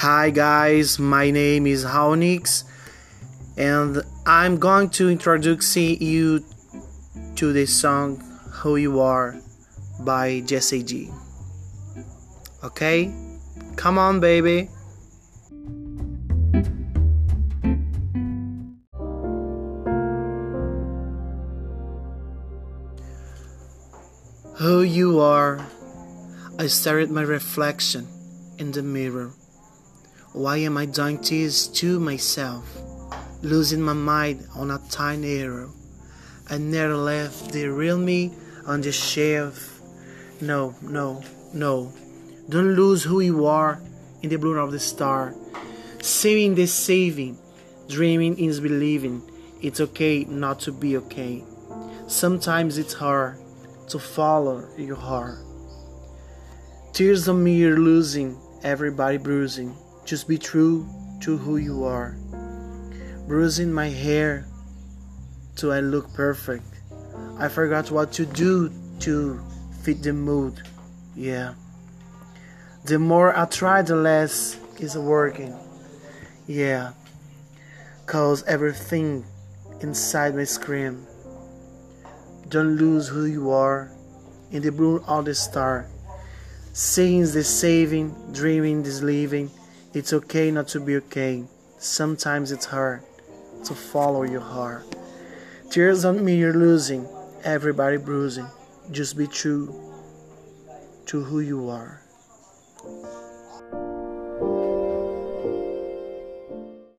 Hi guys, my name is Haunix and I'm going to introduce you to the song Who You Are by Jessie J. Okay? Come on baby. Who you are, I stare at my reflection in the mirror. Why am I doing this to myself? Losing my mind on a tiny error. I never left the real me on the shelf. No, no, no. Don't lose who you are in the blue of the star. Saving the saving, dreaming is believing. It's okay not to be okay. Sometimes it's hard to follow your heart. Tears on me you're losing, everybody bruising. Just be true to who you are. Bruising my hair till I look perfect. I forgot what to do to fit the mood. Yeah. The more I try, the less it's working. Yeah. Cause everything inside me scream. Don't lose who you are in the blue of the star. Seeing the saving, dreaming is living. It's okay not to be okay. Sometimes it's hard to follow your heart. Tears on me you're losing, everybody bruising. Just be true to who you are.